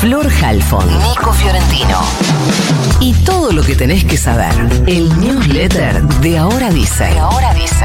Flor Halfon, Nico Fiorentino. Y todo lo que tenés que saber. El newsletter de Ahora Dice. De Ahora Dice.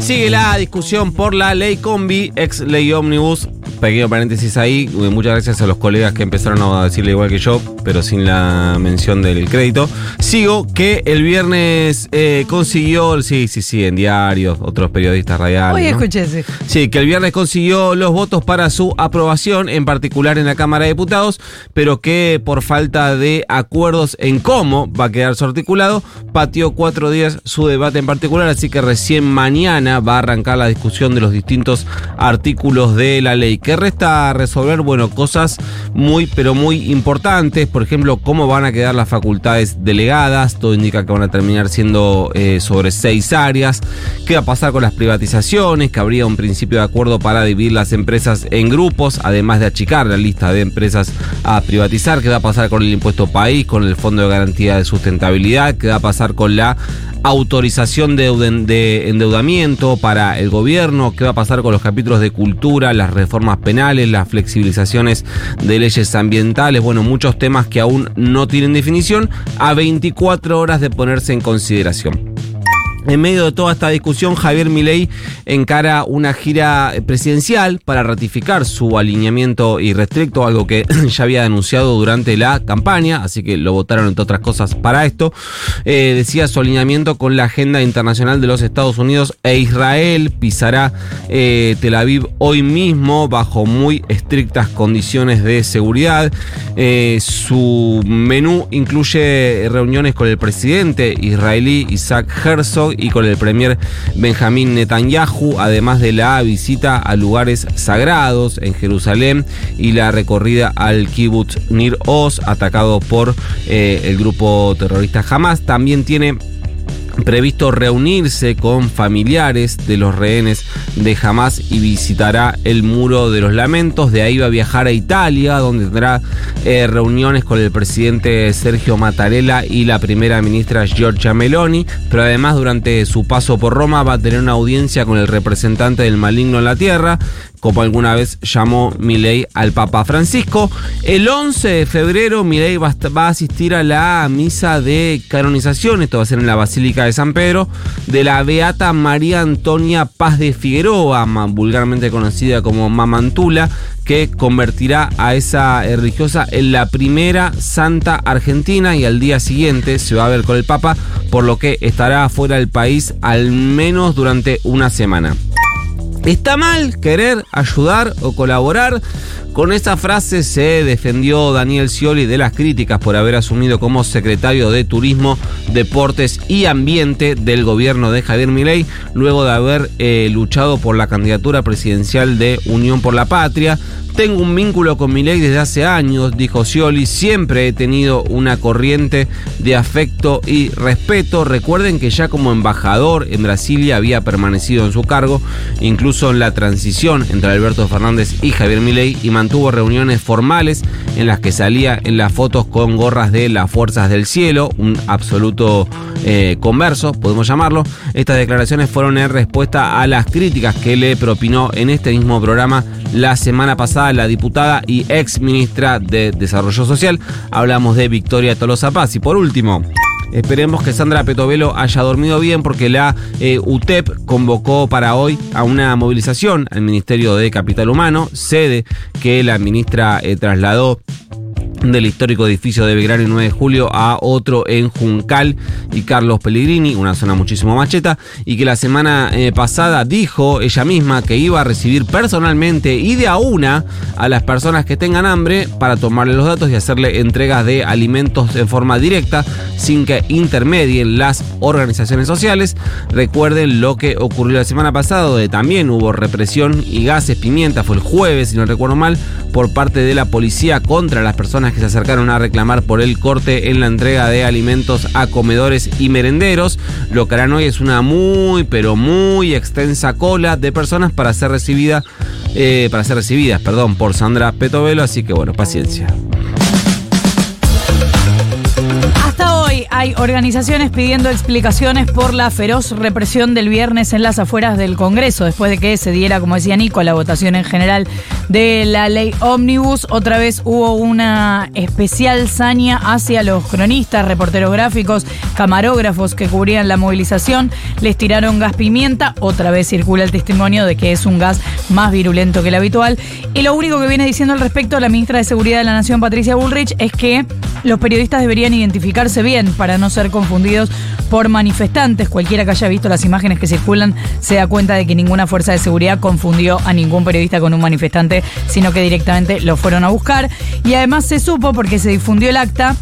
Sigue la discusión por la ley combi, ex ley omnibus. Pequeño paréntesis ahí. Muchas gracias a los colegas que empezaron a decirle igual que yo, pero sin la mención del crédito. Sigo que el viernes eh, consiguió, sí, sí, sí, en diarios, otros periodistas radiales. Hoy ¿no? escuché ese. Sí, que el viernes consiguió los votos para su aprobación, en particular en la Cámara de Diputados, pero que por falta de acuerdos en cómo va a quedar su articulado, pateó cuatro días su debate en particular, así que recién mañana va a arrancar la discusión de los distintos artículos de la ley. ¿Qué resta resolver? Bueno, cosas muy, pero muy importantes, por ejemplo, cómo van a quedar las facultades delegadas, todo indica que van a terminar siendo eh, sobre seis áreas, qué va a pasar con las privatizaciones, que habría un principio de acuerdo para dividir las empresas en grupos, además de achicar la lista de empresas a privatizar, qué va a pasar con el impuesto país, con el Fondo de Garantía de Sustentabilidad, qué va a pasar con la autorización de, de endeudamiento para el gobierno, qué va a pasar con los capítulos de cultura, las reformas penales, las flexibilizaciones de leyes ambientales, bueno, muchos temas que aún no tienen definición, a 24 horas de ponerse en consideración. En medio de toda esta discusión, Javier Milei encara una gira presidencial para ratificar su alineamiento irrestricto, algo que ya había denunciado durante la campaña, así que lo votaron entre otras cosas para esto. Eh, decía su alineamiento con la agenda internacional de los Estados Unidos e Israel. Pisará eh, Tel Aviv hoy mismo bajo muy estrictas condiciones de seguridad. Eh, su menú incluye reuniones con el presidente israelí Isaac Herzog y con el premier Benjamín Netanyahu, además de la visita a lugares sagrados en Jerusalén y la recorrida al kibbutz Nir Oz, atacado por eh, el grupo terrorista Hamas. También tiene previsto reunirse con familiares de los rehenes de Hamas y visitará el Muro de los Lamentos. De ahí va a viajar a Italia, donde tendrá eh, reuniones con el presidente Sergio Mattarella y la primera ministra Giorgia Meloni. Pero además, durante su paso por Roma, va a tener una audiencia con el representante del maligno en la tierra, como alguna vez llamó Milei al Papa Francisco. El 11 de febrero Milei va a, asistir a la misa de canonización, esto va a ser en la Basílica de San Pedro, de la Beata María Antonia Paz de Figueroa, vulgarmente conocida como Mamantula, que convertirá a esa religiosa en la primera santa argentina y al día siguiente se va a ver con el Papa, por lo que estará fuera del país al menos durante una semana. ¿Está mal querer ayudar o colaborar? Con esa frase se defendió Daniel Scioli de las críticas por haber asumido como secretario de Turismo, Deportes y Ambiente del gobierno de Javier Milei, luego de haber eh, luchado por la candidatura presidencial de Unión por la Patria. Tengo un vínculo con Milei desde hace años, dijo Scioli, siempre he tenido una corriente de afecto y respeto. Recuerden que ya como embajador en Brasilia había permanecido en su cargo, incluso en la transición entre Alberto Fernández y Javier Milei, y mantuvo reuniones formales en las que salía en las fotos con gorras de las Fuerzas del Cielo, un absoluto eh, converso, podemos llamarlo. Estas declaraciones fueron en respuesta a las críticas que le propinó en este mismo programa la semana pasada la diputada y ex ministra de Desarrollo Social. Hablamos de Victoria Tolosa Paz. Y por último, Esperemos que Sandra Petovelo haya dormido bien porque la eh, UTEP convocó para hoy a una movilización al Ministerio de Capital Humano, sede que la ministra eh, trasladó del histórico edificio de Belgrano y 9 de julio a otro en Juncal y Carlos Pellegrini, una zona muchísimo más cheta, y que la semana eh, pasada dijo ella misma que iba a recibir personalmente y de a una a las personas que tengan hambre para tomarle los datos y hacerle entregas de alimentos en forma directa sin que intermedien las organizaciones sociales. Recuerden lo que ocurrió la semana pasada, donde también hubo represión y gases pimienta, fue el jueves, si no recuerdo mal, por parte de la policía contra las personas que se acercaron a reclamar por el corte en la entrega de alimentos a comedores y merenderos. Lo que harán hoy es una muy, pero muy extensa cola de personas para ser recibida, eh, para ser recibidas, perdón, por Sandra Petovelo, así que bueno, paciencia. Hay organizaciones pidiendo explicaciones por la feroz represión del viernes en las afueras del Congreso, después de que se diera, como decía Nico, la votación en general de la ley Omnibus. Otra vez hubo una especial saña hacia los cronistas, reporteros gráficos, camarógrafos que cubrían la movilización. Les tiraron gas pimienta. Otra vez circula el testimonio de que es un gas más virulento que el habitual. Y lo único que viene diciendo al respecto la ministra de Seguridad de la Nación, Patricia Bullrich, es que los periodistas deberían identificarse bien para no ser confundidos por manifestantes. Cualquiera que haya visto las imágenes que circulan se da cuenta de que ninguna fuerza de seguridad confundió a ningún periodista con un manifestante, sino que directamente lo fueron a buscar. Y además se supo, porque se difundió el acta,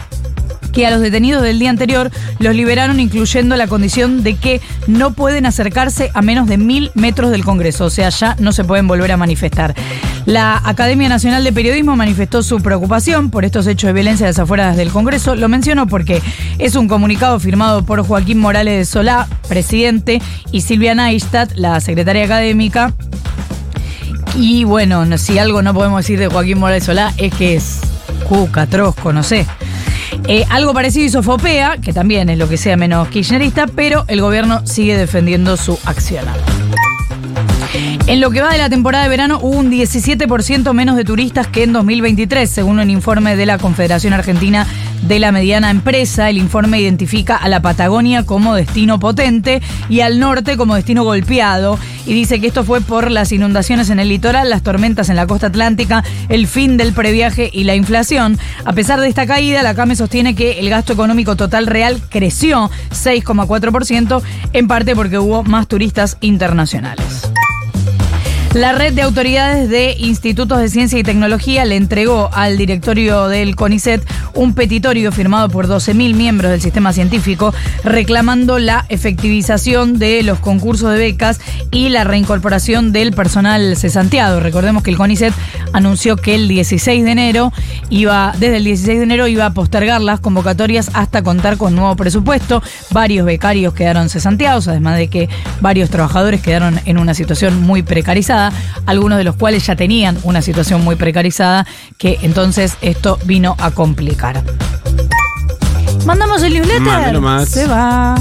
que a los detenidos del día anterior los liberaron incluyendo la condición de que no pueden acercarse a menos de mil metros del Congreso, o sea, ya no se pueden volver a manifestar. La Academia Nacional de Periodismo manifestó su preocupación por estos hechos de violencia a las afueras del Congreso. Lo menciono porque es un comunicado firmado por Joaquín Morales de Solá, presidente, y Silvia Neistat, la secretaria académica. Y bueno, si algo no podemos decir de Joaquín Morales de Solá es que es cuca, trosco, no sé. Eh, algo parecido hizo Fopea, que también es lo que sea menos kirchnerista, pero el gobierno sigue defendiendo su accionar. En lo que va de la temporada de verano hubo un 17% menos de turistas que en 2023, según un informe de la Confederación Argentina de la Mediana Empresa. El informe identifica a la Patagonia como destino potente y al norte como destino golpeado. Y dice que esto fue por las inundaciones en el litoral, las tormentas en la costa atlántica, el fin del previaje y la inflación. A pesar de esta caída, la CAME sostiene que el gasto económico total real creció 6,4%, en parte porque hubo más turistas internacionales. La red de autoridades de institutos de ciencia y tecnología le entregó al directorio del CONICET un petitorio firmado por 12.000 miembros del sistema científico reclamando la efectivización de los concursos de becas y la reincorporación del personal cesanteado. Recordemos que el CONICET anunció que el 16 de enero iba, desde el 16 de enero iba a postergar las convocatorias hasta contar con nuevo presupuesto. Varios becarios quedaron cesanteados, además de que varios trabajadores quedaron en una situación muy precarizada algunos de los cuales ya tenían una situación muy precarizada, que entonces esto vino a complicar. Mandamos el newsletter. Más. Se va.